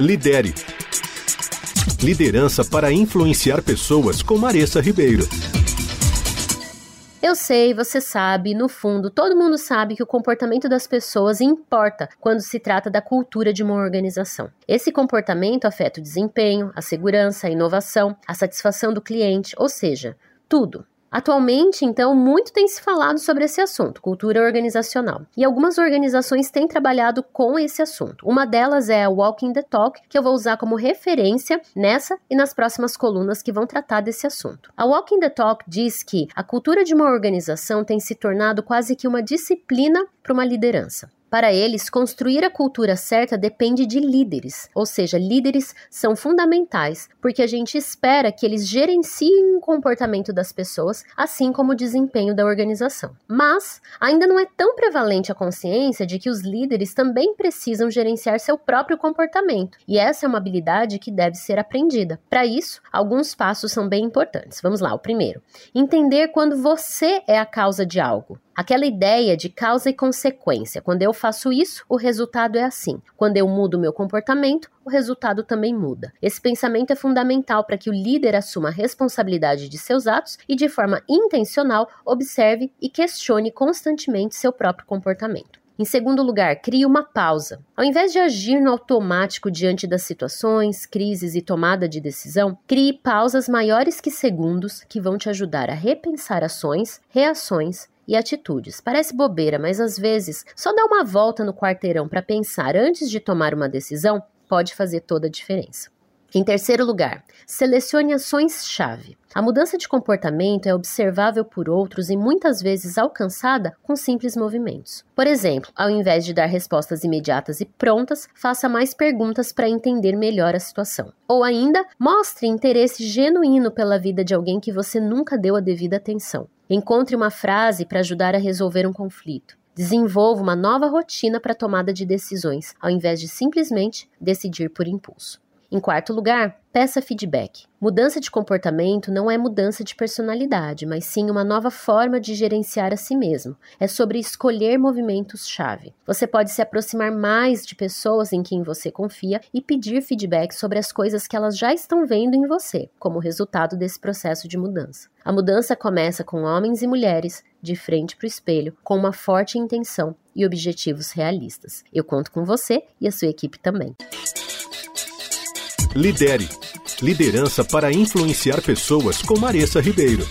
Lidere. Liderança para influenciar pessoas com Maressa Ribeiro. Eu sei, você sabe, no fundo, todo mundo sabe que o comportamento das pessoas importa quando se trata da cultura de uma organização. Esse comportamento afeta o desempenho, a segurança, a inovação, a satisfação do cliente, ou seja, tudo. Atualmente, então, muito tem se falado sobre esse assunto, cultura organizacional. E algumas organizações têm trabalhado com esse assunto. Uma delas é a Walking the Talk, que eu vou usar como referência nessa e nas próximas colunas que vão tratar desse assunto. A Walking the Talk diz que a cultura de uma organização tem se tornado quase que uma disciplina para uma liderança. Para eles, construir a cultura certa depende de líderes, ou seja, líderes são fundamentais, porque a gente espera que eles gerenciem o comportamento das pessoas, assim como o desempenho da organização. Mas ainda não é tão prevalente a consciência de que os líderes também precisam gerenciar seu próprio comportamento, e essa é uma habilidade que deve ser aprendida. Para isso, alguns passos são bem importantes. Vamos lá, o primeiro: entender quando você é a causa de algo. Aquela ideia de causa e consequência. Quando eu faço isso, o resultado é assim. Quando eu mudo meu comportamento, o resultado também muda. Esse pensamento é fundamental para que o líder assuma a responsabilidade de seus atos e, de forma intencional, observe e questione constantemente seu próprio comportamento. Em segundo lugar, crie uma pausa. Ao invés de agir no automático diante das situações, crises e tomada de decisão, crie pausas maiores que segundos que vão te ajudar a repensar ações, reações e atitudes. Parece bobeira, mas às vezes só dar uma volta no quarteirão para pensar antes de tomar uma decisão pode fazer toda a diferença. Em terceiro lugar, selecione ações-chave. A mudança de comportamento é observável por outros e muitas vezes alcançada com simples movimentos. Por exemplo, ao invés de dar respostas imediatas e prontas, faça mais perguntas para entender melhor a situação. Ou ainda, mostre interesse genuíno pela vida de alguém que você nunca deu a devida atenção. Encontre uma frase para ajudar a resolver um conflito. Desenvolva uma nova rotina para tomada de decisões, ao invés de simplesmente decidir por impulso. Em quarto lugar, peça feedback. Mudança de comportamento não é mudança de personalidade, mas sim uma nova forma de gerenciar a si mesmo. É sobre escolher movimentos-chave. Você pode se aproximar mais de pessoas em quem você confia e pedir feedback sobre as coisas que elas já estão vendo em você, como resultado desse processo de mudança. A mudança começa com homens e mulheres de frente para o espelho, com uma forte intenção e objetivos realistas. Eu conto com você e a sua equipe também. Lidere. Liderança para influenciar pessoas com Maressa Ribeiro.